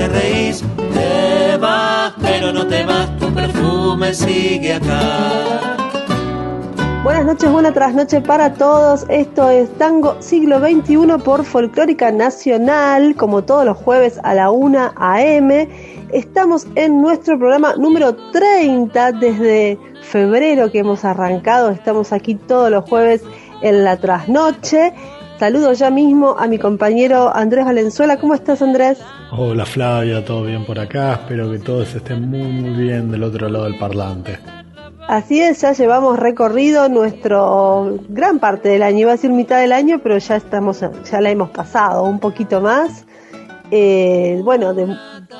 te reís. Te vas, pero no te vas, tu perfume sigue acá. Buenas noches, buena trasnoche para todos. Esto es Tango Siglo XXI por Folclórica Nacional, como todos los jueves a la 1 a.m. Estamos en nuestro programa número 30 desde febrero que hemos arrancado. Estamos aquí todos los jueves en la trasnoche. Saludo ya mismo a mi compañero Andrés Valenzuela. ¿Cómo estás, Andrés? Hola, Flavia, todo bien por acá. Espero que todos estén muy, muy bien del otro lado del parlante. Así es, ya llevamos recorrido nuestro gran parte del año, iba a decir mitad del año, pero ya estamos, ya la hemos pasado un poquito más. Eh, bueno, de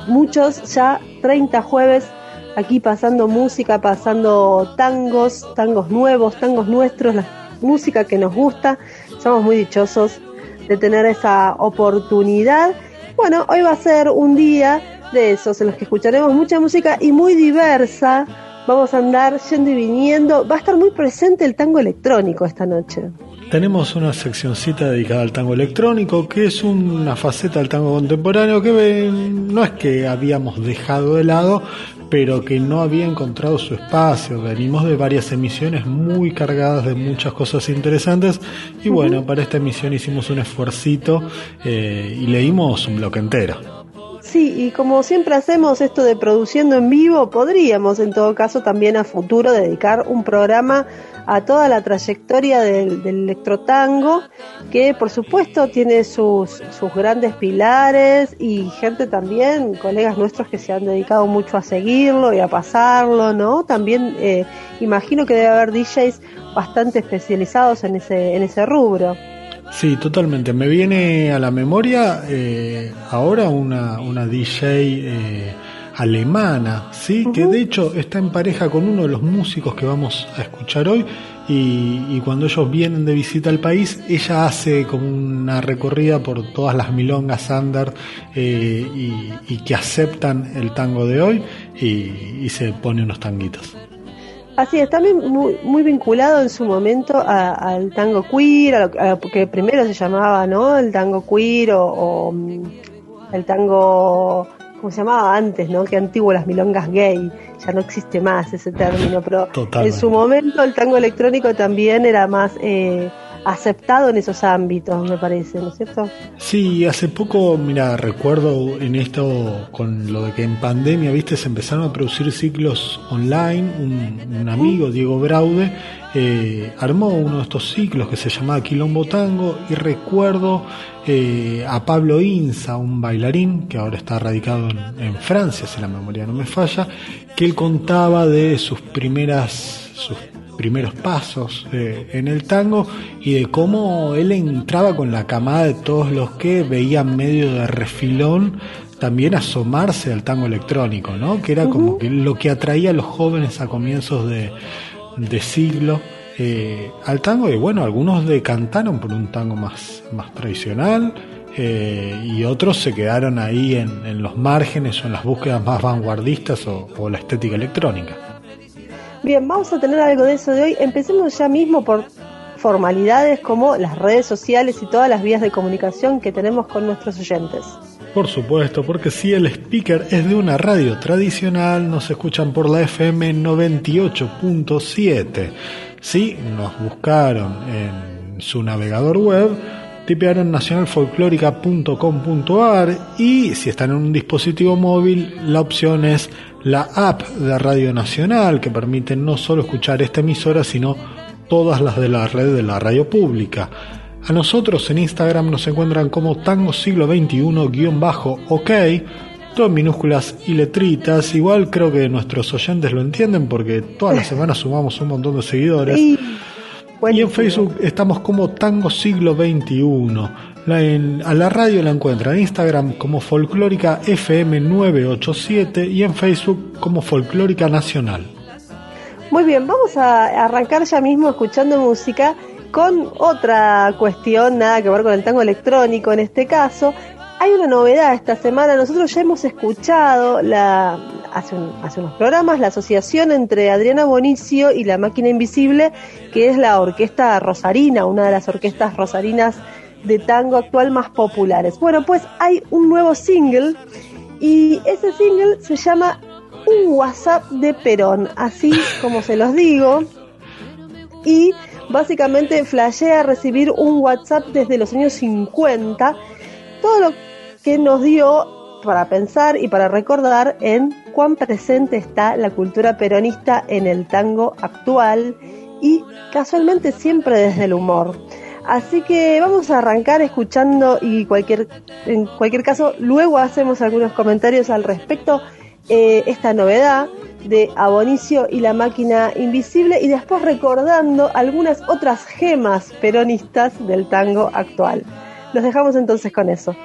muchos ya 30 jueves aquí pasando música, pasando tangos, tangos nuevos, tangos nuestros, la música que nos gusta. Somos muy dichosos de tener esa oportunidad. Bueno, hoy va a ser un día de esos en los que escucharemos mucha música y muy diversa. Vamos a andar yendo y viniendo. Va a estar muy presente el tango electrónico esta noche. Tenemos una seccioncita dedicada al tango electrónico, que es una faceta del tango contemporáneo que no es que habíamos dejado de lado, pero que no había encontrado su espacio. Venimos de varias emisiones muy cargadas de muchas cosas interesantes y bueno, para esta emisión hicimos un esfuercito eh, y leímos un bloque entero. Sí, y como siempre hacemos esto de produciendo en vivo, podríamos en todo caso también a futuro dedicar un programa a toda la trayectoria del, electrotango, que por supuesto tiene sus, sus grandes pilares y gente también, colegas nuestros que se han dedicado mucho a seguirlo y a pasarlo, ¿no? También eh, imagino que debe haber DJs bastante especializados en ese, en ese rubro. Sí, totalmente. Me viene a la memoria eh, ahora una, una DJ eh, alemana, ¿sí? que de hecho está en pareja con uno de los músicos que vamos a escuchar hoy y, cuando ellos vienen de visita al país, ella hace como una recorrida por todas las milongas under eh, y, que aceptan el tango de hoy y, se pone unos tanguitos. Así es, también muy, muy vinculado en su momento al tango queer, a lo, que primero se llamaba, ¿no? El tango queer o, o mm, el tango como se llamaba antes, ¿no? Qué antiguo las milongas gay, ya no existe más ese término, pero en su momento el tango electrónico también era más eh, aceptado en esos ámbitos, me parece, ¿no es cierto? Sí, hace poco, mira, recuerdo en esto con lo de que en pandemia, viste, se empezaron a producir ciclos online, un, amigo, Diego Braude, eh, armó uno de estos ciclos que se llamaba Quilombo Tango y recuerdo eh, a Pablo Inza, un bailarín que ahora está radicado en, Francia, si la memoria no me falla, que él contaba de sus primeras, sus primeros pasos eh, en el tango y de cómo él entraba con la camada de todos los que veían medio de refilón también asomarse al tango electrónico, ¿no? Que era como que lo que atraía a los jóvenes a comienzos de, siglo eh, al tango y bueno, algunos decantaron por un tango más, más tradicional eh, y otros se quedaron ahí en, los márgenes o en las búsquedas más vanguardistas o la estética electrónica. Bien, vamos a tener algo de eso de hoy. Empecemos ya mismo por formalidades como las redes sociales y todas las vías de comunicación que tenemos con nuestros oyentes. Por supuesto, porque si el speaker es de una radio tradicional, nos escuchan por la FM 98.7. Si nos buscaron en su navegador web, tipearon nacionalfolclórica.com.ar y si están en un dispositivo móvil, la opción es la app de Radio Nacional que permite no solo escuchar esta emisora, sino todas las de la red de la radio pública. A nosotros en Instagram nos encuentran como Tango Siglo XXI-OK, todo en minúsculas y letritas. Igual creo que nuestros oyentes lo entienden porque todas las semanas sumamos un montón de seguidores. Y, en Facebook estamos como Tango Siglo XXI. a la radio la encuentran en Instagram como Folclórica FM987 y en Facebook como Folclórica Nacional. Muy bien, vamos a arrancar ya mismo escuchando música con otra cuestión, nada que ver con el tango electrónico en este caso. Hay una novedad esta semana, nosotros ya hemos escuchado la, hace, hace unos programas la asociación entre Adriana Bonicio y la Máquina Invisible, que es la orquesta rosarina, una de las orquestas rosarinas de tango actual más populares. Bueno, pues hay un nuevo single y ese single se llama Un WhatsApp de Perón, así como se los digo. Y básicamente flashea recibir un WhatsApp desde los años 50, todo lo que nos dio para pensar y para recordar en cuán presente está la cultura peronista en el tango actual y casualmente siempre desde el humor. Así que vamos a arrancar escuchando y cualquier, en cualquier caso luego hacemos algunos comentarios al respecto eh, esta novedad de Abonicio y la máquina invisible y después recordando algunas otras gemas peronistas del tango actual. Los dejamos entonces con eso.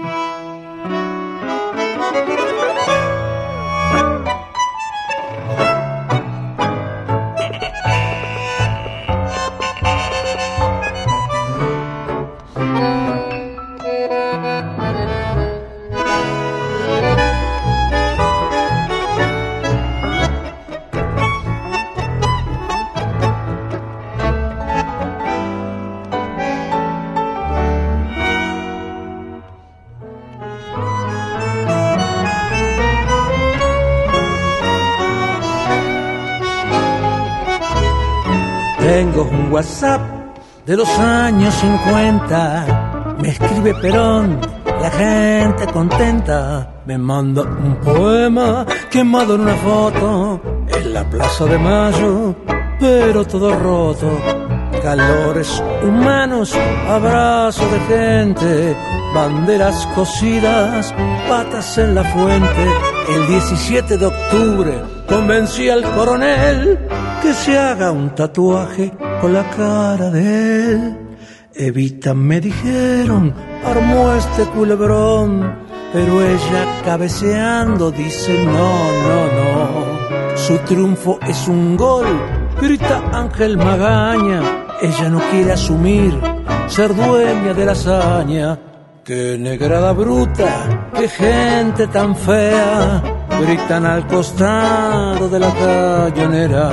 WhatsApp de los años 50. Me escribe Perón, la gente contenta. Me manda un poema quemado en una foto en la Plaza de Mayo, pero todo roto. Calores humanos, abrazos de gente, banderas cosidas, patas en la fuente. El 17 de octubre convencí al coronel que se haga un tatuaje la cara de él. Evita, me dijeron, armó este culebrón, pero ella cabeceando dice no, no, no. Su triunfo es un gol, grita Ángel Magaña. Ella no quiere asumir ser dueña de la hazaña. Qué negrada bruta, qué gente tan fea, gritan al costado de la cañonera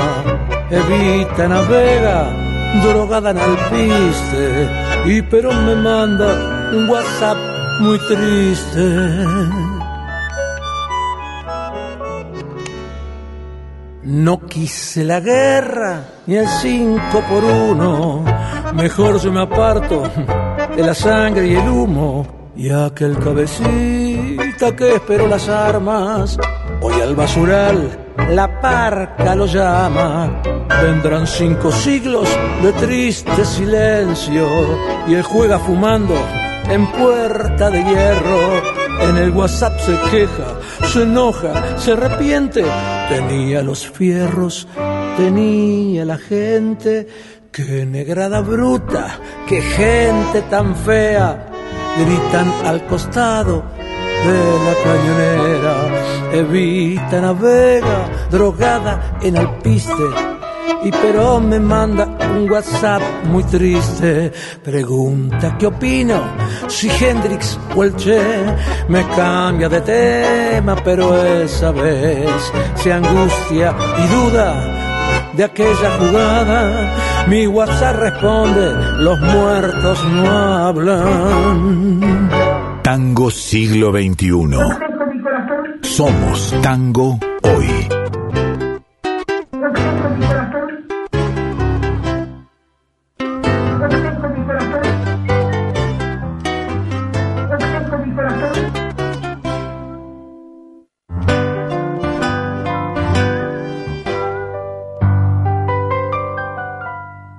Evita navega, drogada en alpiste, y pero me manda un WhatsApp muy triste. No quise la guerra ni el cinco por uno, mejor yo me aparto de la sangre y el humo, y aquel cabecita que esperó las armas, hoy al basural la parca lo llama. Vendrán cinco siglos de triste silencio y él juega fumando en puerta de hierro. En el WhatsApp se queja, se enoja, se arrepiente. Tenía los fierros, tenía la gente. Qué negrada bruta, qué gente tan fea. Gritan al costado de la cañonera. Evita navega, drogada en alpiste. Y pero me manda un WhatsApp muy triste. Pregunta qué opino si Hendrix o el Che me cambia de tema, pero esa vez se angustia y duda de aquella jugada. Mi WhatsApp responde, los muertos no hablan. Tango siglo XXI. Somos tango hoy.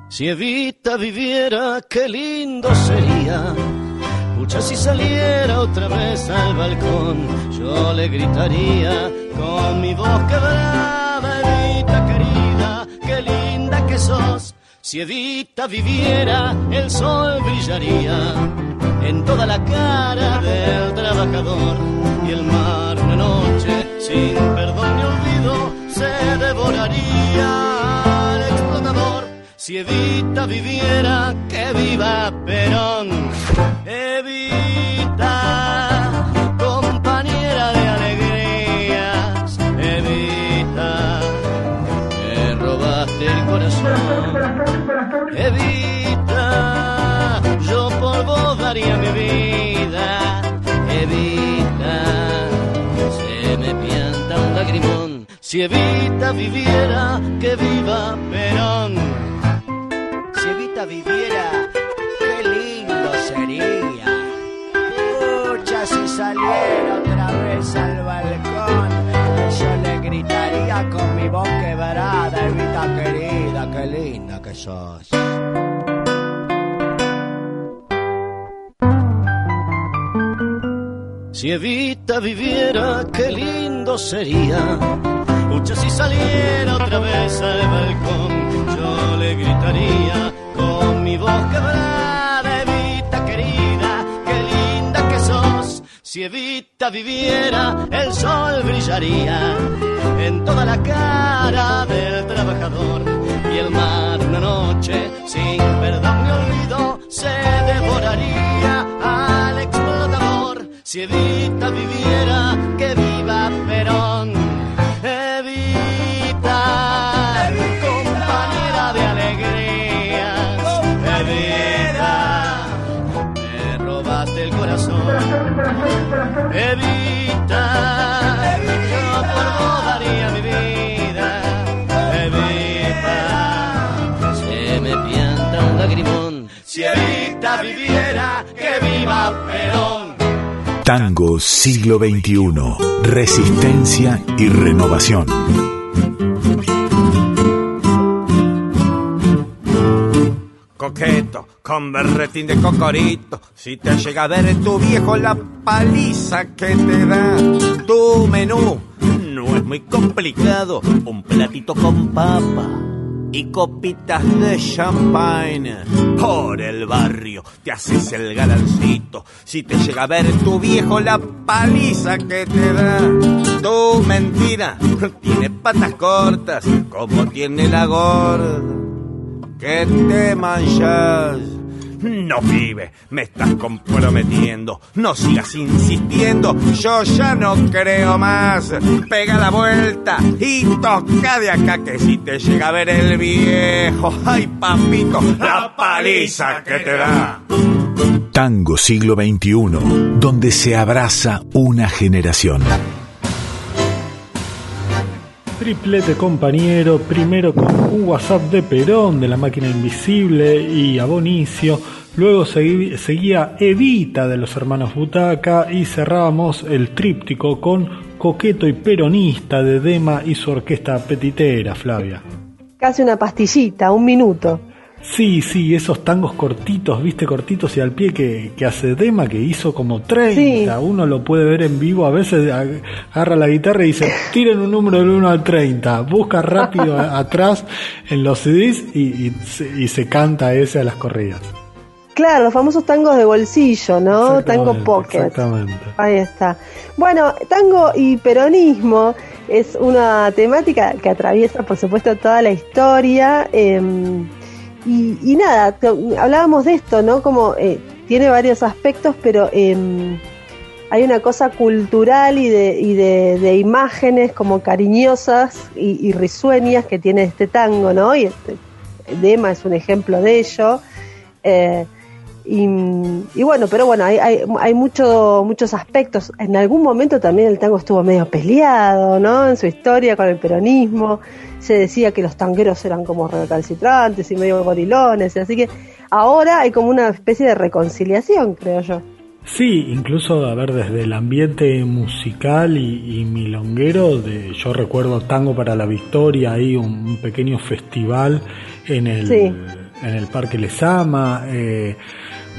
Si Evita viviera, qué lindo sería. Si saliera otra vez al balcón, yo le gritaría con mi voz quebrada, Evita querida, qué linda que sos. Si Evita viviera, el sol brillaría en toda la cara del trabajador y el mar una noche sin perdón ni olvido se devoraría si Evita viviera, que viva Perón. Evita, compañera de alegrías. Evita, me robaste el corazón. Evita, yo por vos daría mi vida. Evita, se me pianta un lagrimón. Si Evita viviera, que viva Perón al balcón, yo le gritaría con mi voz quebrada, Evita querida, qué linda que sos. Si Evita viviera, qué lindo sería. Pucha, si saliera otra vez al balcón, yo le gritaría con mi voz quebrada, Si Evita viviera, el sol brillaría en toda la cara del trabajador y el mar una noche sin perdón ni olvido se devoraría al explotador. Si Evita viviera, que viva Perón. Evita, yo por vos daría mi vida. Evita, se me pianta un lagrimón. Si Evita viviera, que viva Perón. Tango siglo XXI. Resistencia y renovación. Coqueto, con berretín de cocorito. Si te llega a ver tu viejo la paliza que te da tu menú, no es muy complicado. Un platito con papa y copitas de champagne. Por el barrio te haces el galancito. Si te llega a ver tu viejo la paliza que te da tu mentira, tiene patas cortas como tiene la gorda que te manchas. No, pibe, me estás comprometiendo. No sigas insistiendo, yo ya no creo más. Pega la vuelta y toca de acá que si te llega a ver el viejo, ay papito, la paliza que te da. Tango siglo XXI, donde se abraza una generación. Triplete compañero, primero con un WhatsApp de Perón de la máquina invisible y Abonicio, luego seguía Evita de los hermanos Butaca y cerrábamos el tríptico con Coqueto y Peronista de Dema y su orquesta petitera, Flavia. Casi una pastillita, un minuto. Sí, sí, esos tangos cortitos, viste, cortitos y al pie que, que hace Dema, que hizo como 30. Uno lo puede ver en vivo, a veces agarra la guitarra y dice, tiren un número del 1 al 30. Busca rápido atrás en los CDs y, y, se, canta ese a las corridas. Claro, los famosos tangos de bolsillo, ¿no? Tango pocket. Exactamente. Ahí está. Bueno, tango y peronismo es una temática que atraviesa, por supuesto, toda la historia. Eh, y, nada, hablábamos de esto, ¿no? Como eh, tiene varios aspectos, pero em, hay una cosa cultural y de, y de, imágenes como cariñosas y, risueñas que tiene este tango, ¿no? Y este, Dema es un ejemplo de ello. Eh, Y, y bueno, pero bueno, hay, hay, hay mucho, muchos aspectos. En algún momento también el tango estuvo medio peleado, ¿no? En su historia con el peronismo. Se decía que los tangueros eran como recalcitrantes y medio gorilones. Así que ahora hay como una especie de reconciliación, creo yo. Sí, incluso, a ver, desde el ambiente musical y, milonguero, de, yo recuerdo Tango para la Victoria, hay un, pequeño festival en el, en el Parque Lesama. Eh,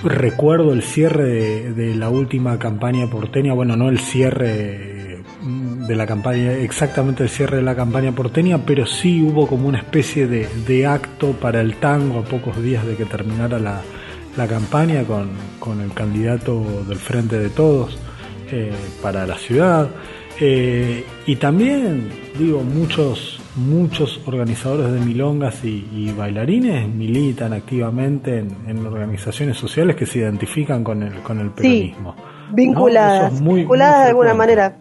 recuerdo el cierre de, la última campaña porteña, bueno, no el cierre mm, de la campaña, exactamente el cierre de la campaña porteña, pero sí hubo como una especie de, de acto para el tango a pocos días de que terminara la la campaña con, con el candidato del Frente de Todos eh, para la ciudad. Eh, y también, digo, muchos, muchos organizadores de milongas y, bailarines militan activamente en, organizaciones sociales que se identifican con el, con el peronismo. vinculadas, vinculadas de alguna manera.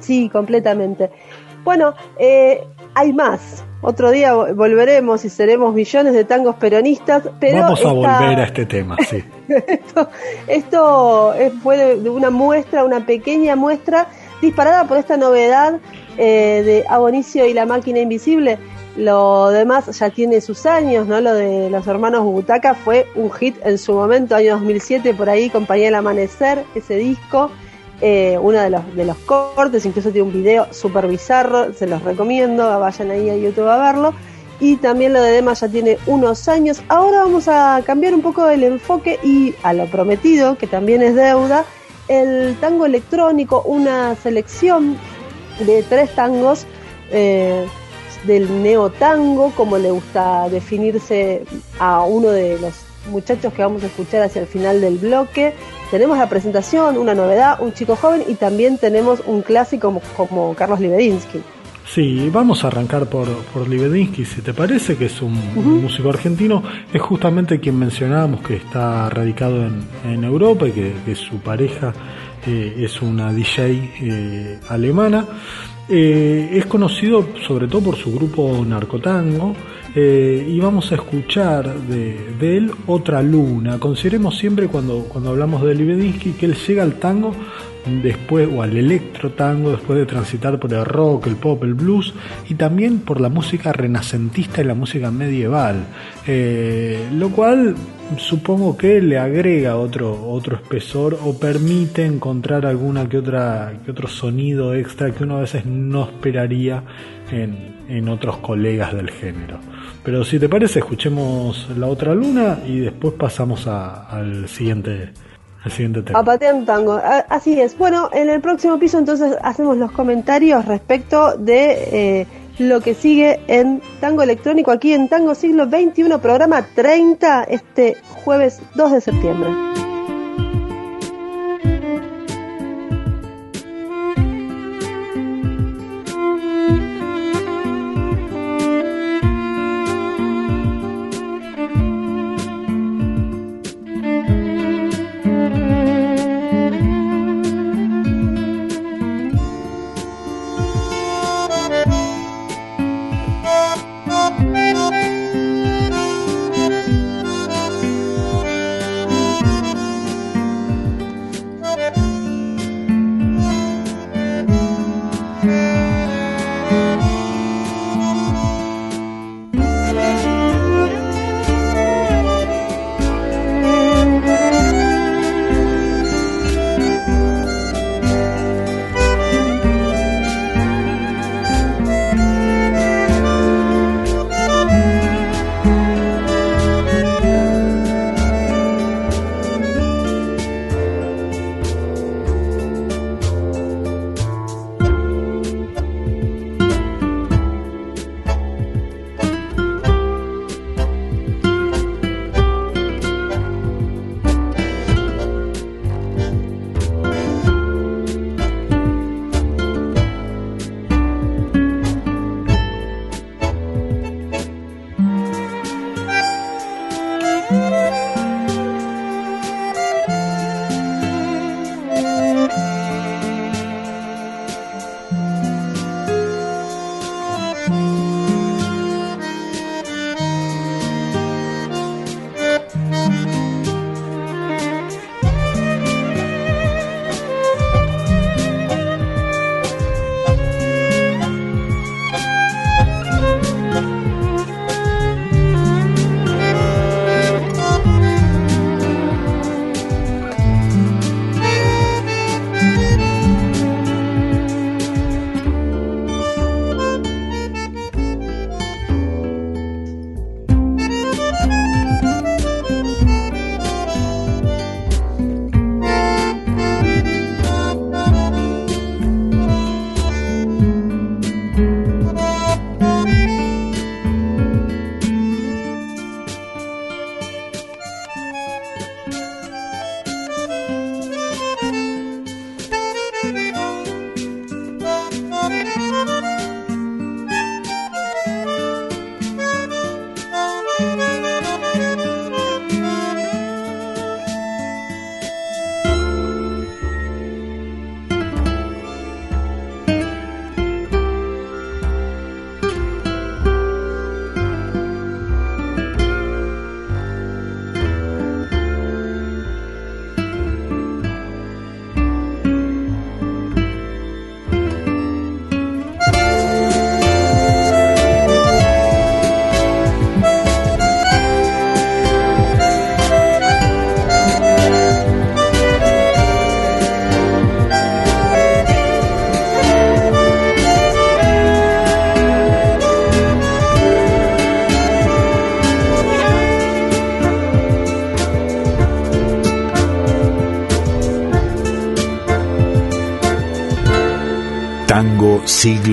Sí, completamente. Bueno, eh, hay más. Otro día volveremos y seremos millones de tangos peronistas. Pero Vamos a volver a este tema, sí. esto, esto fue de una muestra, una pequeña muestra disparada por esta novedad eh, de Abonicio y la máquina invisible. Lo demás ya tiene sus años, ¿no? Lo de los hermanos Butaca fue un hit en su momento, año 2007, por ahí, Compañía del Amanecer, ese disco eh, uno de los, de los cortes, incluso tiene un video súper bizarro, se los recomiendo, vayan ahí a YouTube a verlo. Y también lo de Dema ya tiene unos años. Ahora vamos a cambiar un poco el enfoque y a lo prometido, que también es deuda, el tango electrónico, una selección de tres tangos eh, del neotango, como le gusta definirse a uno de los muchachos que vamos a escuchar hacia el final del bloque. Tenemos la presentación, una novedad, un chico joven y también tenemos un clásico como, Carlos Libedinsky. Sí, vamos a arrancar por, por Libedinsky, si te parece, que es un, músico argentino, es justamente quien mencionábamos que está radicado en, Europa y que, su pareja es una DJ eh, alemana. Eh, es conocido sobre todo por su grupo Narcotango, eh, y vamos a escuchar de, él Otra Luna. Consideremos siempre cuando, cuando hablamos de Libedinsky que él llega al tango después, o al electro tango, después de transitar por el rock, el pop, el blues, y también por la música renacentista y la música medieval, eh, lo cual supongo que le agrega otro, otro espesor o permite encontrar alguna que otra que otro sonido extra que uno a veces no esperaría en, en otros colegas del género. Pero si te parece, escuchemos la otra luna y después pasamos al siguiente. Un tango. Así es. Bueno, en el próximo piso entonces hacemos los comentarios respecto de eh, lo que sigue en Tango Electrónico aquí en Tango Siglo XXI, programa 30, este jueves 2 de septiembre.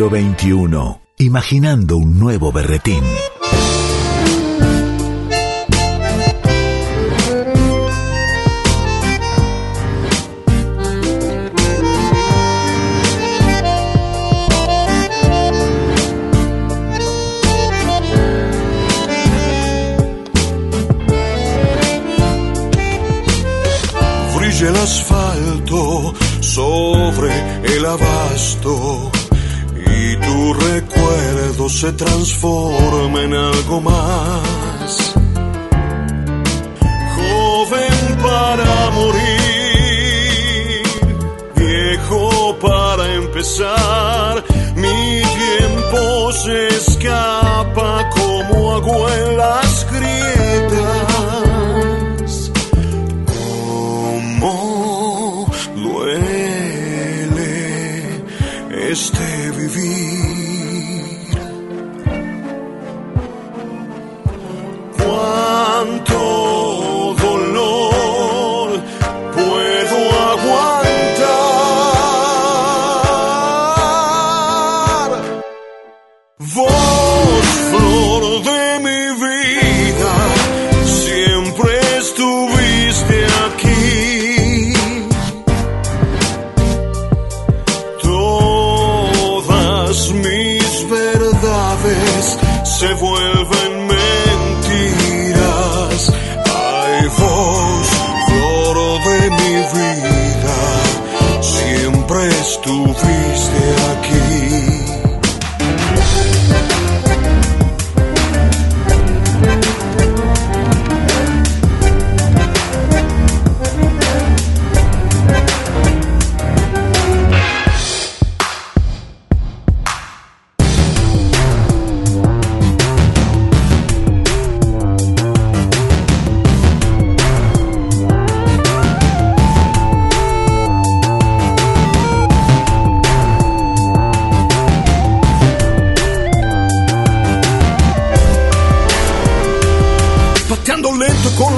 Siglo XXI, imaginando un nuevo berretín. Brilla el asfalto sobre el abasto tu recuerdo se transforma en algo más. Joven para morir, viejo para empezar, mi tiempo se escapa como agua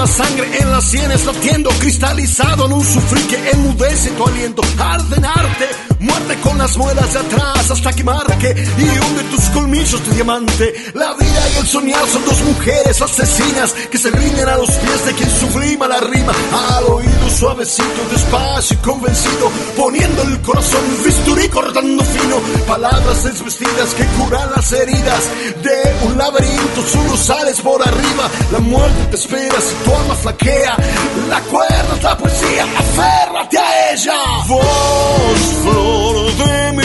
la sangre en las sienes latiendo Cristalizado en un sufrir que enmudece tu aliento. Arde arte, muerte con las muelas de atrás Hasta que marque y hunde tus colmillos de diamante. La vida y el soñar son dos mujeres asesinas Que se rinden a los pies de quien sublima la rima. Al oído suavecito, despacio y convencido Poniendo el corazón bisturí cortando fino. Palabras desvestidas que curan las heridas De un laberinto solo sales por arriba. La muerte te espera si tu alma flaquea. La cuerda es la poesía, aférrate a ella. Vos, de mi vida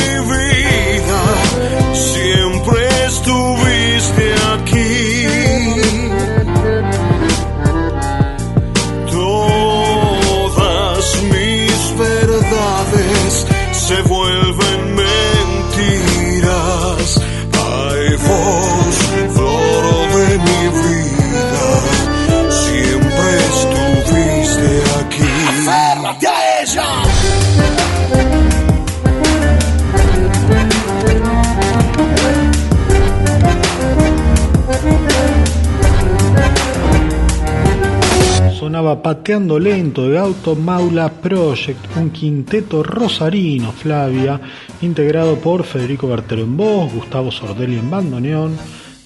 Sonaba Pateando Lento de Auto Maula Project, un quinteto rosarino, Flavia, integrado por Federico Bertero en voz, Gustavo Sordelli en bandoneón,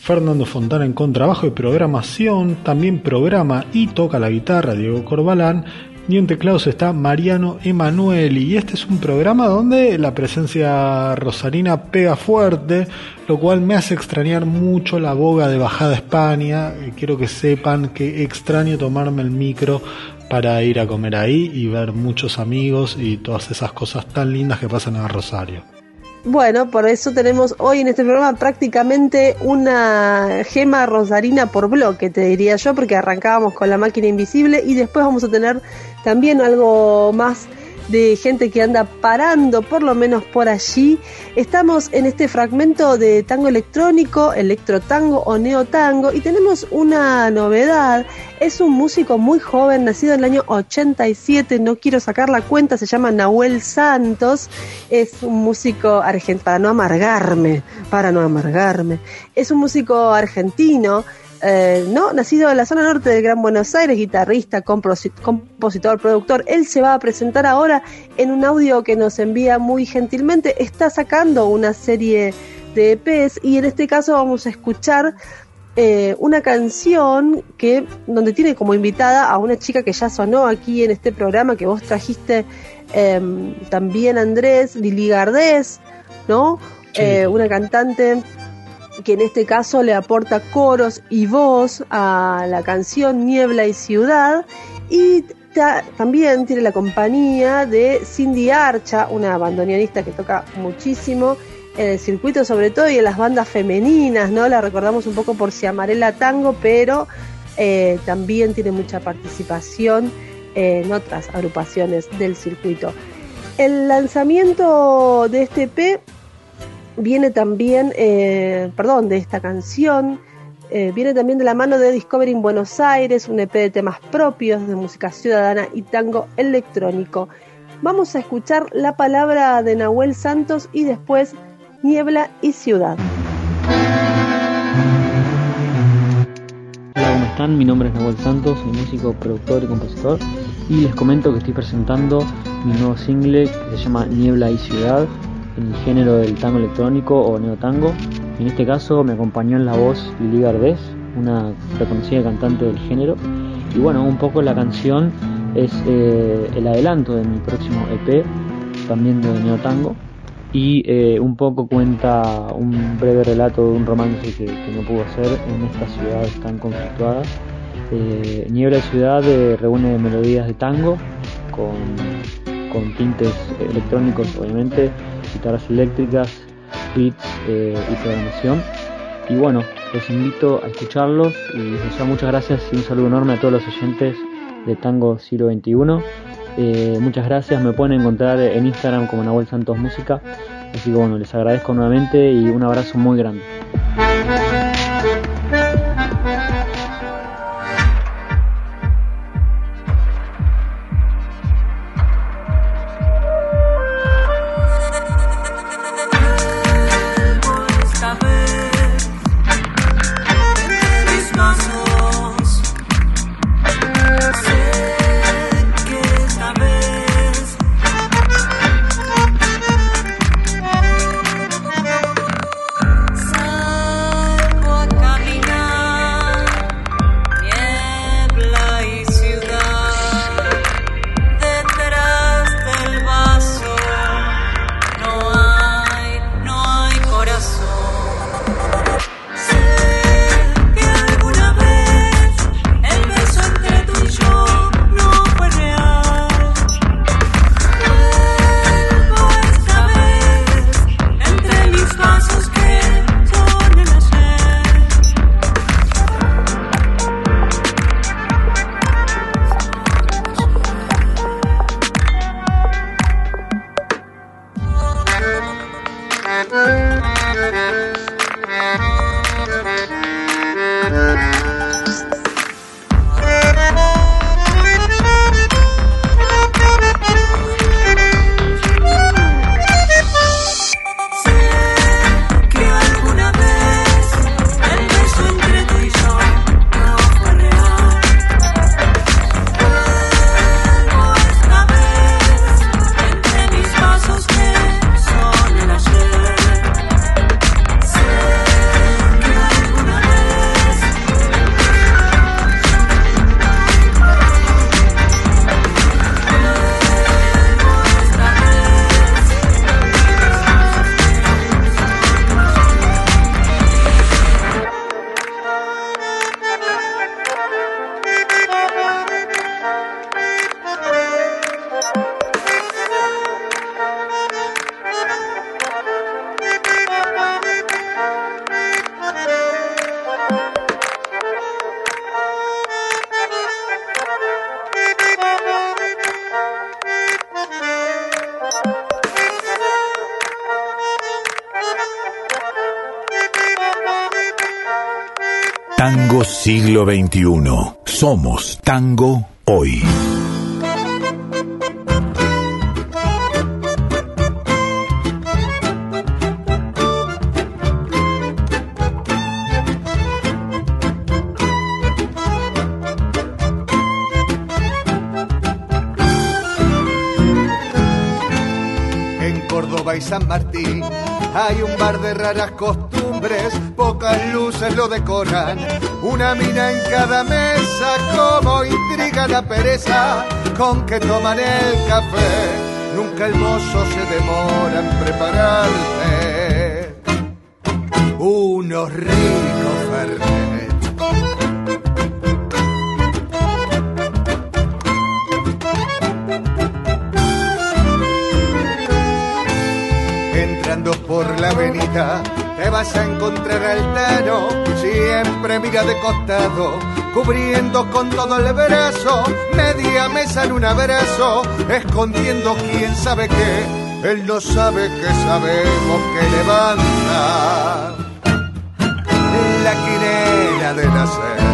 Fernando Fontana en contrabajo y programación, también programa y toca la guitarra Diego Corbalán, y en teclados está Mariano Emanueli. Y este es un programa donde la presencia rosarina pega fuerte, lo cual me hace extrañar mucho la boga de Bajada a España. Eh, Quiero que sepan que extraño tomarme el micro para ir a comer ahí y ver muchos amigos y todas esas cosas tan lindas que pasan en Rosario. Bueno, por eso tenemos hoy en este programa prácticamente una gema rosarina por bloque, te diría yo, porque arrancábamos con la máquina invisible y después vamos a tener también algo más de gente que anda parando, por lo menos por allí. Estamos en este fragmento de tango electrónico, electrotango o neotango y tenemos una novedad. Es un músico muy joven, nacido en el año 87, no quiero sacar la cuenta, se llama Nahuel Santos. Es un músico argentino, para no amargarme, para no amargarme. Es un músico argentino eh, ¿no? Nacido en la zona norte del Gran Buenos Aires, guitarrista, compositor, productor. Él se va a presentar ahora en un audio que nos envía muy gentilmente. Está sacando una serie de EPs y en este caso vamos a escuchar eh, una canción que donde tiene como invitada a una chica que ya sonó aquí en este programa que vos trajiste em, también Andrés, Lili Gardés, ¿no? Eh, una cantante que en este caso le aporta coros y voz a la canción Niebla y Ciudad y también tiene la compañía de Cindy Archa, una bandoneonista que toca muchísimo en el circuito sobre todo y en las bandas femeninas, ¿no? La recordamos un poco por Si Amarela Tango, pero eh, también tiene mucha participación en otras agrupaciones del circuito. El lanzamiento de este EP viene también, eh, perdón, de esta canción, eh, viene también de la mano de Discovery en Buenos Aires, un EP de temas propios de música ciudadana y tango electrónico. Vamos a escuchar la palabra de Nahuel Santos y después Niebla y Ciudad. Hola, ¿cómo están? Mi nombre es Nahuel Santos, soy músico, productor y compositor y les comento que estoy presentando mi nuevo single que se llama Niebla y Ciudad el género del tango electrónico o neotango. En este caso me acompañó en la voz Lili Gardés, una reconocida cantante del género. Y bueno, un poco la canción es eh, el adelanto de mi próximo EP, también de neotango. Y eh, un poco cuenta un breve relato de un romance que, no pudo hacer en estas ciudades tan conflictuadas. Eh, Niebla Ciudad reúne melodías de tango con, con tintes electrónicos, obviamente, guitarras eléctricas, beats eh, y programación. Y bueno, los invito a escucharlos y les muchas gracias y un saludo enorme a todos los oyentes de Tango Siglo XXI. Eh, muchas gracias, me pueden encontrar en Instagram como Nahuel Santos Música. Así que bueno, les agradezco nuevamente y un abrazo muy grande. siglo XXI. Somos Tango Hoy. En Córdoba y San Martín hay un bar de raras costumbres luces lo decoran. Una mina en cada mesa, como intriga la pereza con que toman el café. Nunca el mozo se demora en prepararte unos ricos vas a encontrar al Tano, siempre mira de costado, cubriendo con todo el brazo, media mesa en un abrazo, escondiendo quién sabe qué, él no sabe que sabemos que levanta la quinera de las seis.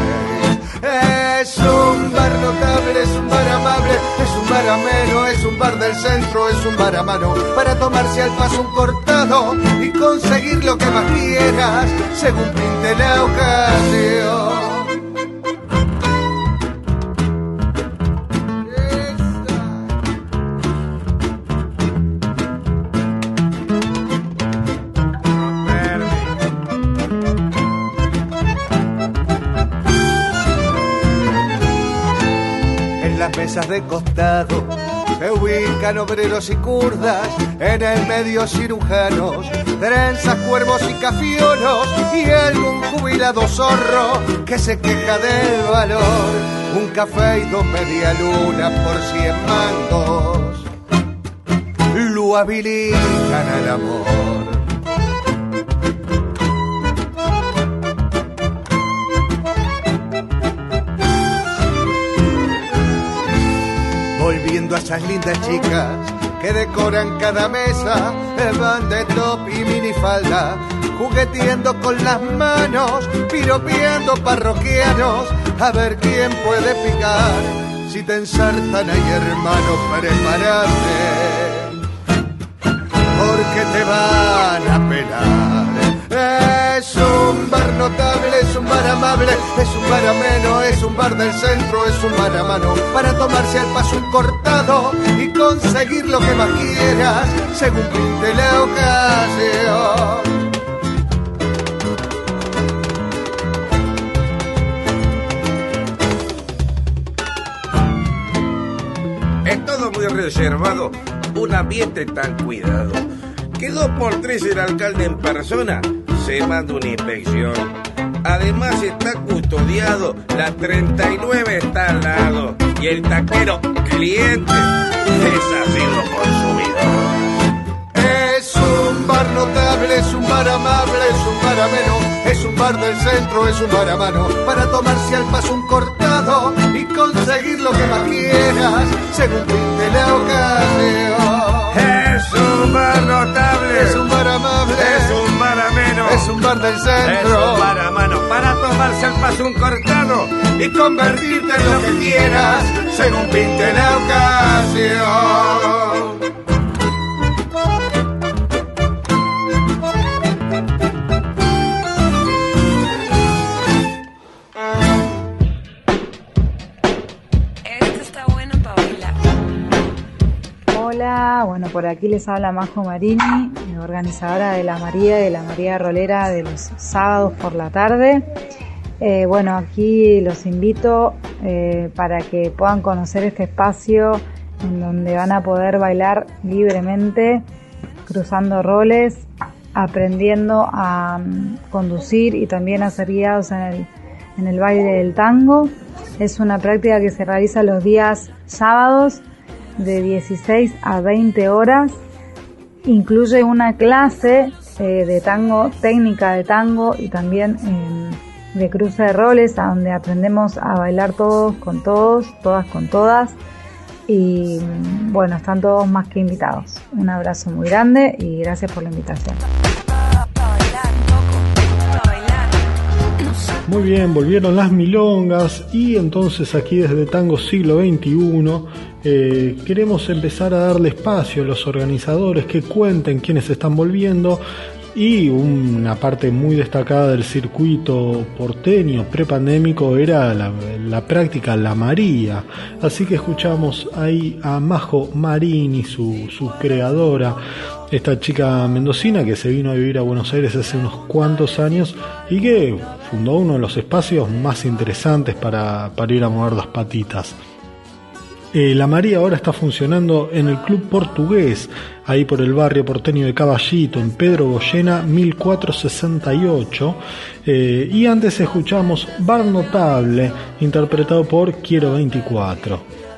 Es un bar notable, es un bar amable, es un bar ameno, es un bar del centro, es un bar a mano para tomarse al paso un cortado y conseguir lo que más quieras según pinte la ocasión. De costado se ubican obreros y kurdas, en el medio cirujanos, trenzas, cuervos y cafiolos, y algún jubilado zorro que se queja del valor. Un café y dos media luna por cien mangos lo habilitan al amor. Volviendo a esas lindas chicas que decoran cada mesa, van de top y minifalda, jugueteando con las manos, piropeando parroquianos, a ver quién puede picar. Si te ensartan ahí, hermano, prepárate, porque te van a pelar. Es un bar es un bar amable, es un bar ameno, es un bar del centro, es un bar a mano para tomarse al paso un cortado y conseguir lo que más quieras según pinte la ocasión. Es todo muy reservado, un ambiente tan cuidado. Que dos por tres el alcalde en persona se manda una inspección. Además está custodiado, la 39 está al lado y el taquero cliente es así lo consumidor. Es un bar notable, es un bar amable, es un bar ameno, es un bar del centro, es un bar a mano para tomarse al paso un cortado y conseguir lo que más quieras según pinte la ocasión. Es un bar notable, Es un bar amable, es un bar ameno, es un bar del es centro. un bar a mano para tomarse al paso un cortado y convertirte en lo que quieras según pinte la ocasión. Bueno, por aquí les habla Majo Marini, organizadora de la María de la María Rolera de los sábados por la tarde. Eh, bueno, aquí los invito eh, para que puedan conocer este espacio en donde van a poder bailar libremente, cruzando roles, aprendiendo a mm, conducir y también a ser guiados en el baile del tango. Es una práctica que se realiza los días sábados de 16 a 20 horas. Incluye una clase eh, de tango, técnica de tango y también eh, de cruce de roles, a donde aprendemos a bailar todos con todos, todas con todas. Y mm, bueno, están todos más que invitados. Un abrazo muy grande y gracias por la invitación. Muy bien, volvieron las milongas y entonces aquí desde Tango Siglo XXI eh, queremos empezar a darle espacio a los organizadores que cuenten quiénes están volviendo, y una parte muy destacada del circuito porteño prepandémico era la, práctica La María. Así que escuchamos ahí a Majo Marini, su, su creadora, esta chica mendocina que se vino a vivir a Buenos Aires hace unos cuantos años y que fundó uno de los espacios más interesantes para, para ir a mover las patitas. Eh, la María ahora está funcionando en el Club Portugués, ahí por el barrio porteño de Caballito, en Pedro Goyena 1468. Eh, y antes escuchamos Bar Notable, interpretado por Quiero 24.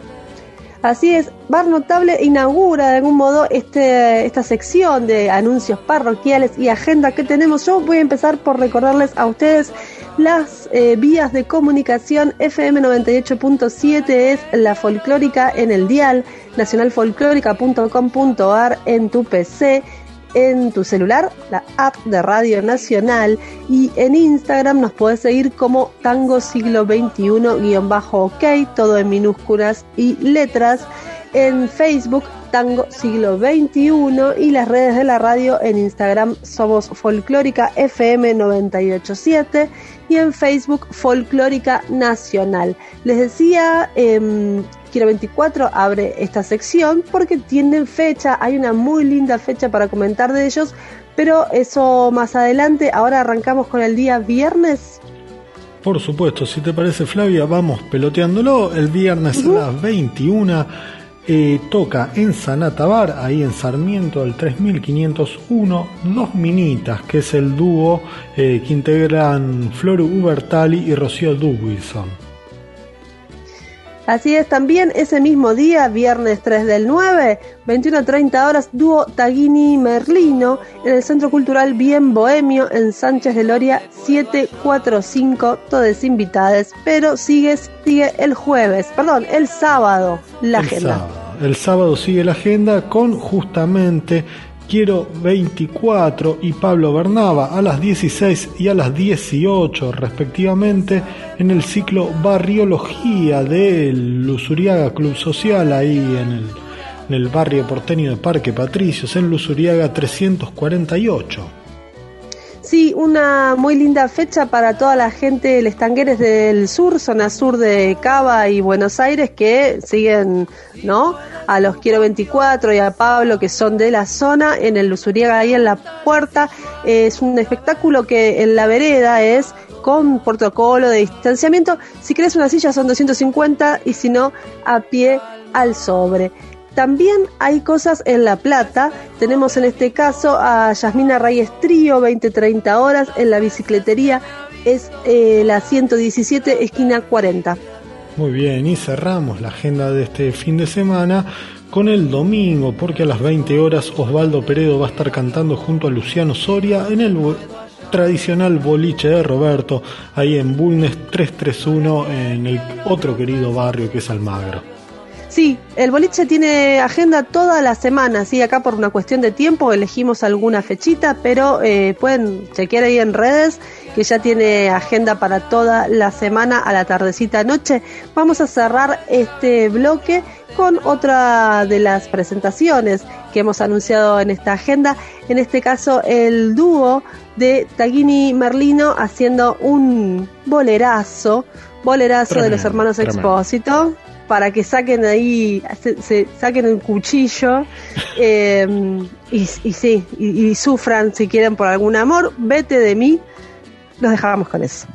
Así es, Bar Notable inaugura de algún modo este, esta sección de anuncios parroquiales y agenda que tenemos. Yo voy a empezar por recordarles a ustedes las eh, vías de comunicación FM 98.7 es la folclórica en el dial, nacionalfolclórica.com.ar en tu PC en tu celular, la app de Radio Nacional y en Instagram nos puedes seguir como Tango Siglo XXI-OK, todo en minúsculas y letras. En Facebook Tango Siglo XXI y las redes de la radio en Instagram somos Folclórica FM 987 y en Facebook Folclórica Nacional. Les decía eh, Quiero 24 abre esta sección porque tienen fecha, hay una muy linda fecha para comentar de ellos, pero eso más adelante, ahora arrancamos con el día viernes. Por supuesto, si te parece Flavia, vamos peloteándolo. El viernes a las 21 eh, toca en Sanata Bar, ahí en Sarmiento del 3501, Dos Minitas, que es el dúo eh, que integran Flor Ubertali y Rocío Dubwilson. Así es, también ese mismo día, viernes 3 del 9, 21.30 horas, dúo Taguini Merlino en el Centro Cultural Bien Bohemio en Sánchez de Loria 745, todos invitados, pero sigue, sigue el jueves, perdón, el sábado, la agenda. El sábado sigue la agenda con justamente Quiero 24 y Pablo Bernaba a las 16 y a las 18 respectivamente en el ciclo Barriología del Lusuriaga Club Social ahí en el, barrio porteño de Parque Patricios en Lusuriaga 348. Sí, una muy linda fecha para toda la gente el Estangueres del Sur, zona sur de Cava y Buenos Aires, que siguen, ¿no? A los Quiero 24 y a Pablo, que son de la zona, en el Lusuriaga, ahí en la puerta. Es un espectáculo que en la vereda es con protocolo de distanciamiento. Si querés una silla son 250 y si no, a pie al sobre. También hay cosas en La Plata. Tenemos en este caso a Yasmina Reyes Trío, 20-30 horas, en la bicicletería. Es eh, la 117, esquina 40. Muy bien, y cerramos la agenda de este fin de semana con el domingo, porque a las 20 horas Osvaldo Peredo va a estar cantando junto a Luciano Soria en el tradicional boliche de Roberto, ahí en Bulnes 331, en el otro querido barrio que es Almagro. Sí, el boliche tiene agenda toda la semana, sí, acá por una cuestión de tiempo elegimos alguna fechita, pero eh, pueden chequear ahí en redes que ya tiene agenda para toda la semana a la tardecita noche. Vamos a cerrar este bloque con otra de las presentaciones que hemos anunciado en esta agenda, en este caso el dúo de Taguini Merlino haciendo un bolerazo, bolerazo de los hermanos Expósito para que saquen ahí, se, saquen el cuchillo eh, y, y, sí, y sufran si quieren por algún amor, vete de mí, los dejamos con eso.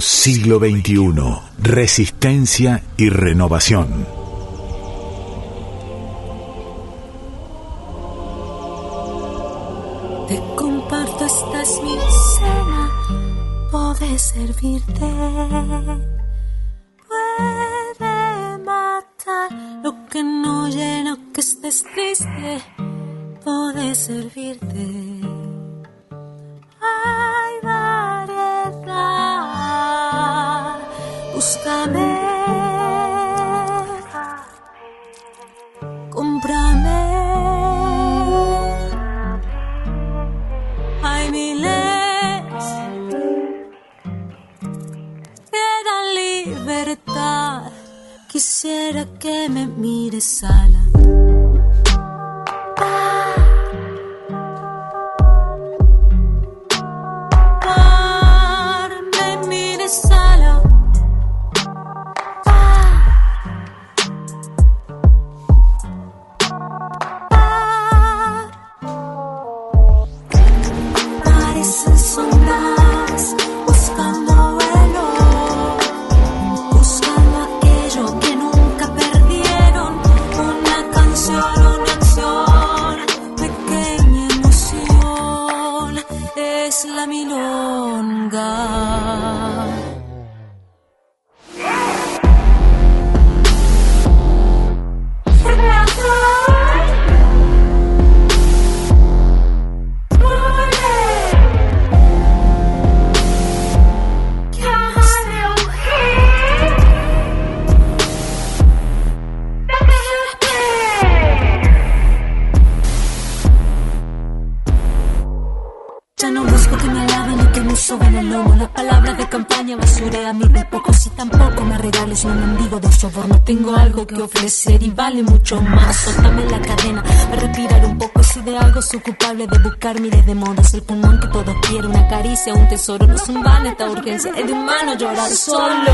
Siglo XXI, Resistencia y Renovación. Te comparto esta es mi cena, servirte. Que ofrecer y vale mucho más. Soltame la cadena, a respirar un poco. Si de algo soy culpable de buscar miles de modos, el pulmón que todos quieren, una caricia, un tesoro. No es un vale esta urgencia, es de humano llorar solo.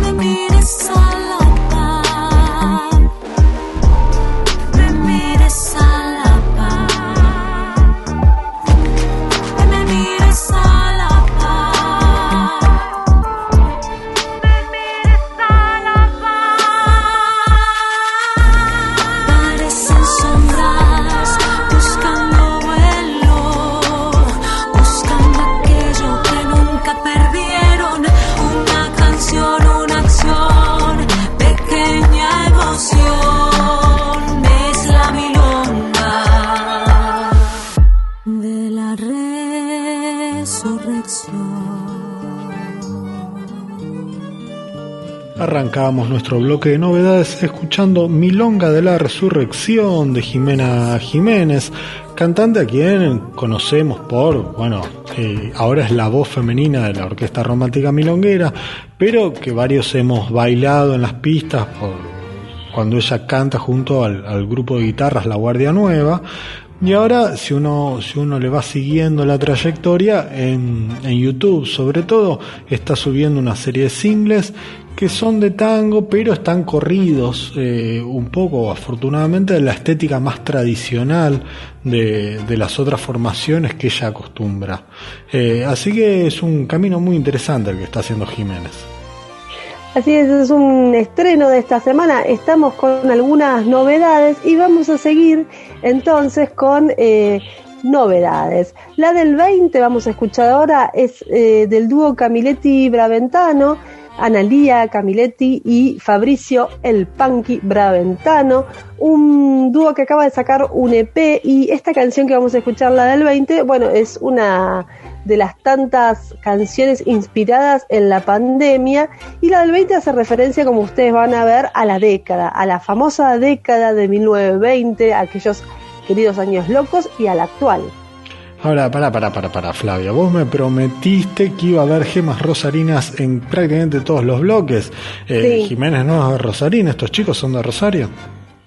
Me mires a Arrancábamos nuestro bloque de novedades escuchando Milonga de la Resurrección de Jimena Jiménez, cantante a quien conocemos por, bueno, eh, ahora es la voz femenina de la Orquesta Romántica Milonguera, pero que varios hemos bailado en las pistas cuando ella canta junto al grupo de guitarras La Guardia Nueva. Y ahora, si uno, si uno le va siguiendo la trayectoria en, en YouTube, sobre todo, está subiendo una serie de singles que son de tango, pero están corridos eh, un poco, afortunadamente, de la estética más tradicional de, de las otras formaciones que ella acostumbra. Eh, así que es un camino muy interesante el que está haciendo Jiménez. Así es, es un estreno de esta semana. Estamos con algunas novedades y vamos a seguir entonces con eh, novedades. La del 20 vamos a escuchar ahora es eh, del dúo Camiletti Braventano, Analía Camiletti y Fabricio El Punky Braventano, un dúo que acaba de sacar un EP y esta canción que vamos a escuchar, la del 20, bueno, es una de las tantas canciones inspiradas en la pandemia y la del 20 hace referencia, como ustedes van a ver, a la década, a la famosa década de 1920, aquellos queridos años locos y a la actual. Ahora, para, para, para, para, Flavia. Vos me prometiste que iba a haber gemas rosarinas en prácticamente todos los bloques. Eh, Sí. Jiménez no es de Rosarina, estos chicos son de Rosario.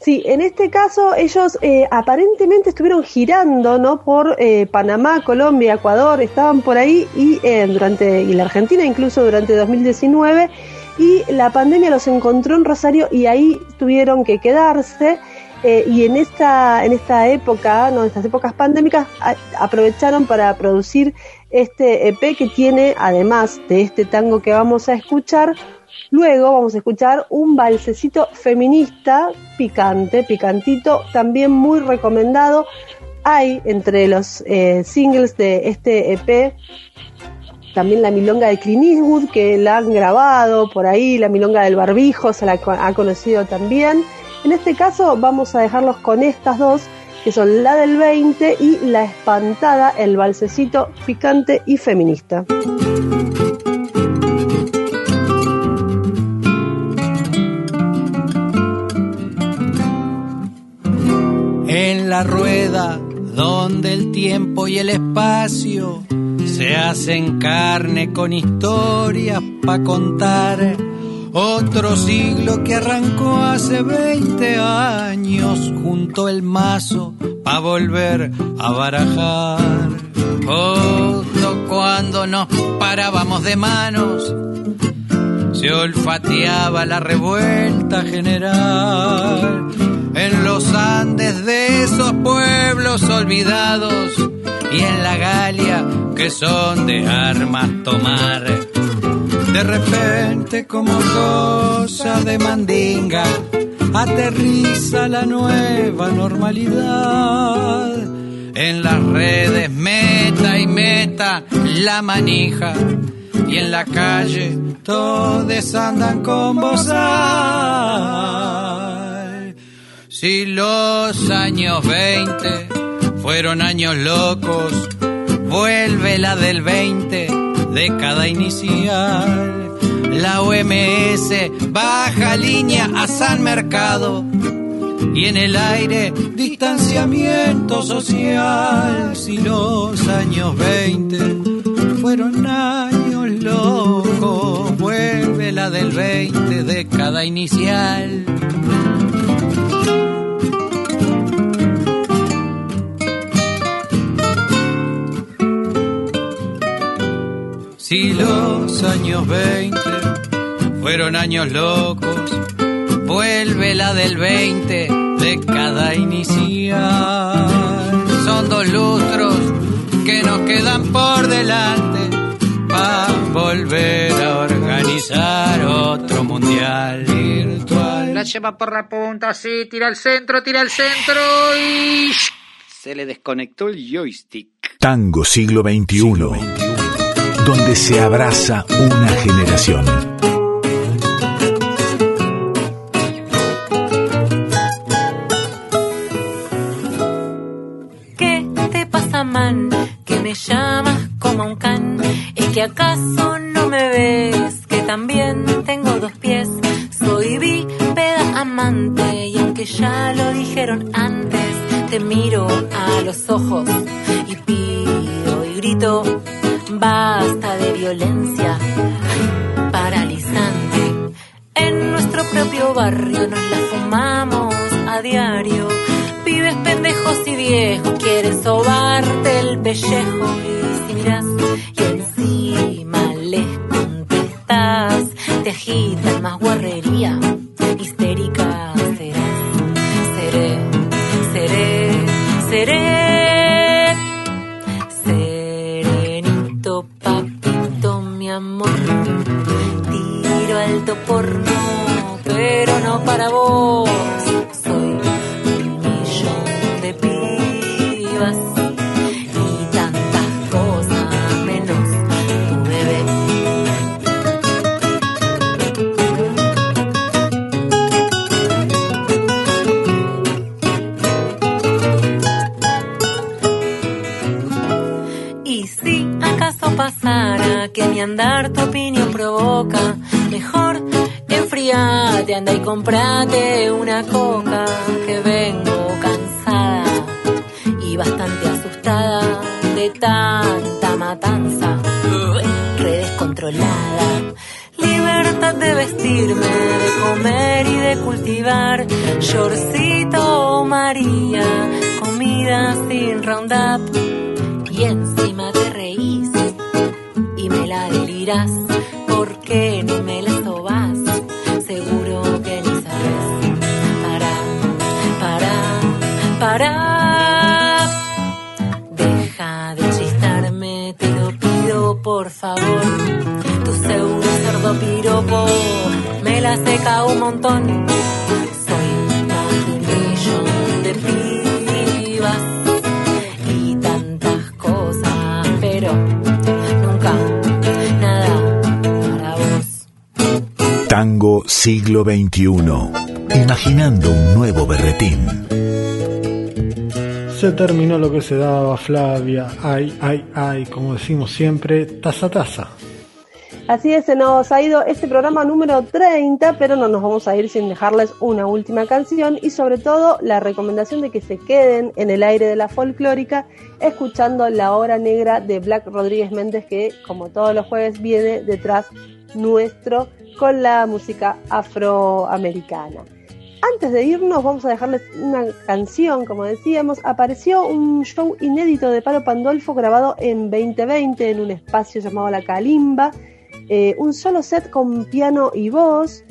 Sí, en este caso ellos eh, aparentemente estuvieron girando, ¿no? Por eh, Panamá, Colombia, Ecuador, estaban por ahí y eh, durante y la Argentina incluso durante 2019 y la pandemia los encontró en Rosario y ahí tuvieron que quedarse. eh, y en esta en esta época, no, en estas épocas pandémicas a- aprovecharon para producir este EP que tiene además de este tango que vamos a escuchar Luego vamos a escuchar un balsecito feminista picante, picantito, también muy recomendado. Hay entre los eh, singles de este EP también la milonga de Clint que la han grabado por ahí, la milonga del barbijo se la ha conocido también. En este caso vamos a dejarlos con estas dos, que son la del 20 y la espantada, el balsecito picante y feminista. La rueda donde el tiempo y el espacio se hacen carne con historias pa' contar. Otro siglo que arrancó hace 20 años junto el mazo pa' volver a barajar. Justo cuando nos parábamos de manos se olfateaba la revuelta general en los Andes de esos pueblos olvidados y en la Galia que son de armas tomar. De repente como cosa de mandinga aterriza la nueva normalidad. En las redes meta y meta la manija y en la calle todos andan con bozal. Si los años 20 fueron años locos, vuelve la del 20, década inicial. La OMS baja línea a San Mercado y en el aire distanciamiento social. Si los años 20 fueron años locos, la del 20 de cada inicial. Si los años 20 fueron años locos, vuelve la del 20 de cada inicial. Son dos lustros que nos quedan por delante para volver a organizar otro mundial virtual. La lleva por la punta, sí, tira al centro, tira al centro y se le desconectó el joystick. Tango siglo XXI donde se abraza una generación. ¿Qué te pasa, man? Que me llamas como un can. ¿Es que acaso no me ves? Que también tengo dos pies. Soy bípeda amante y aunque ya lo dijeron antes, te miro a los ojos y pido y grito basta de violencia paralizante. En nuestro propio barrio nos la fumamos a diario. Pibes pendejos y viejos quieren sobarte el pellejo. Y si miras y encima les contestas, te agitan más guarrería. Histérica serás, seré, seré, seré. Tiro alto porno, pero no para vos. Que mi andar tu opinión provoca, mejor enfriate, anda y comprate una coca, que vengo cansada y bastante asustada de tanta matanza, re descontrolada. Libertad de vestirme, de comer y de cultivar, shortcito María, comida sin roundup la delirás porque siglo XXI. Imaginando un nuevo berretín. Se terminó lo que se daba, Flavia. Ay, ay, ay, como decimos siempre, taza, taza. Así es, se nos ha ido este programa número 30, pero no nos vamos a ir sin dejarles una última canción y sobre todo la recomendación de que se queden en el aire de la folclórica escuchando La Hora Negra de Black Rodríguez Méndez que como todos los jueves viene detrás nuestro con la música afroamericana. Antes de irnos vamos a dejarles una canción, como decíamos, apareció un show inédito de Palo Pandolfo grabado en 2020 en un espacio llamado La Calimba, eh, un solo set con piano y voz,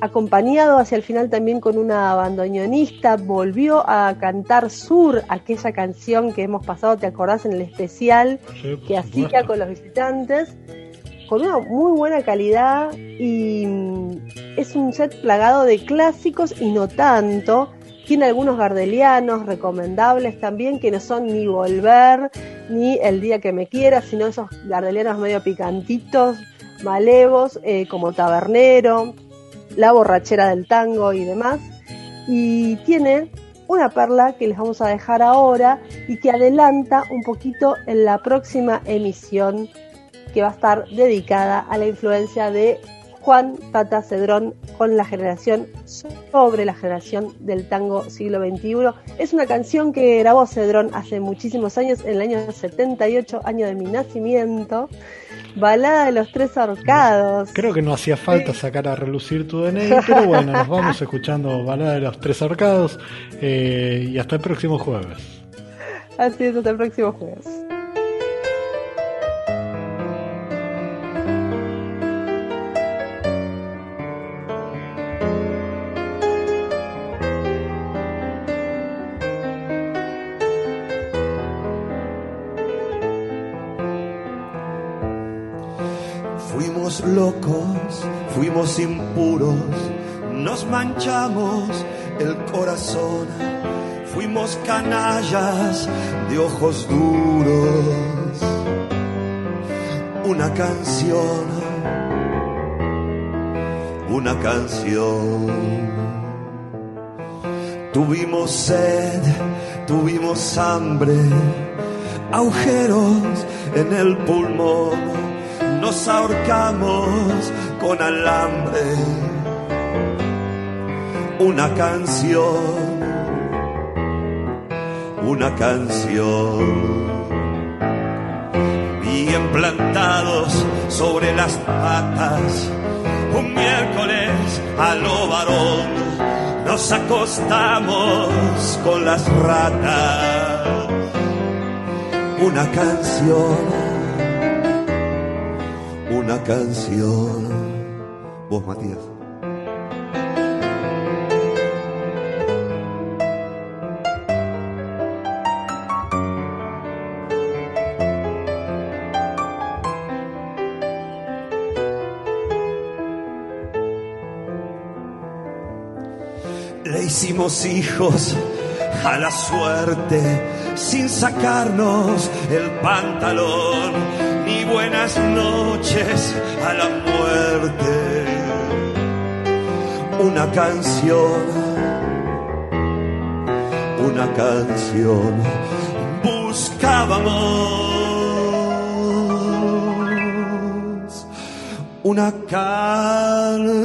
acompañado hacia el final también con una bandoneonista, volvió a cantar Sur, aquella canción que hemos pasado, ¿te acordás en el especial Sí, que hacía con los visitantes? Con una muy buena calidad y mm, es un set plagado de clásicos y no tanto. Tiene algunos gardelianos recomendables también que no son ni Volver ni El día que me quieras, sino esos gardelianos medio picantitos, malevos, eh, como Tabernero, La borrachera del tango y demás. Y tiene una perla que les vamos a dejar ahora y que adelanta un poquito en la próxima emisión que va a estar dedicada a la influencia de Juan Tata Cedrón con la generación sobre la generación del tango siglo XXI. Es una canción que grabó Cedrón hace muchísimos años, en el año 78, año de mi nacimiento. Balada de los tres ahorcados. Creo que no hacía falta sacar a relucir tu DNI, pero bueno, nos vamos escuchando Balada de los Tres Ahorcados eh, y hasta el próximo jueves. Así es, hasta el próximo jueves. Impuros, nos manchamos el corazón, fuimos canallas de ojos duros. Una canción, una canción. Tuvimos sed, tuvimos hambre, agujeros en el pulmón nos ahorcamos con alambre. Una canción, una canción. Bien plantados sobre las patas, un miércoles a lo varón, nos acostamos con las ratas. Una canción canción. Vos, Matías. Le hicimos hijos a la suerte sin sacarnos el pantalón buenas noches a la muerte. Una canción, una canción, buscábamos una canción.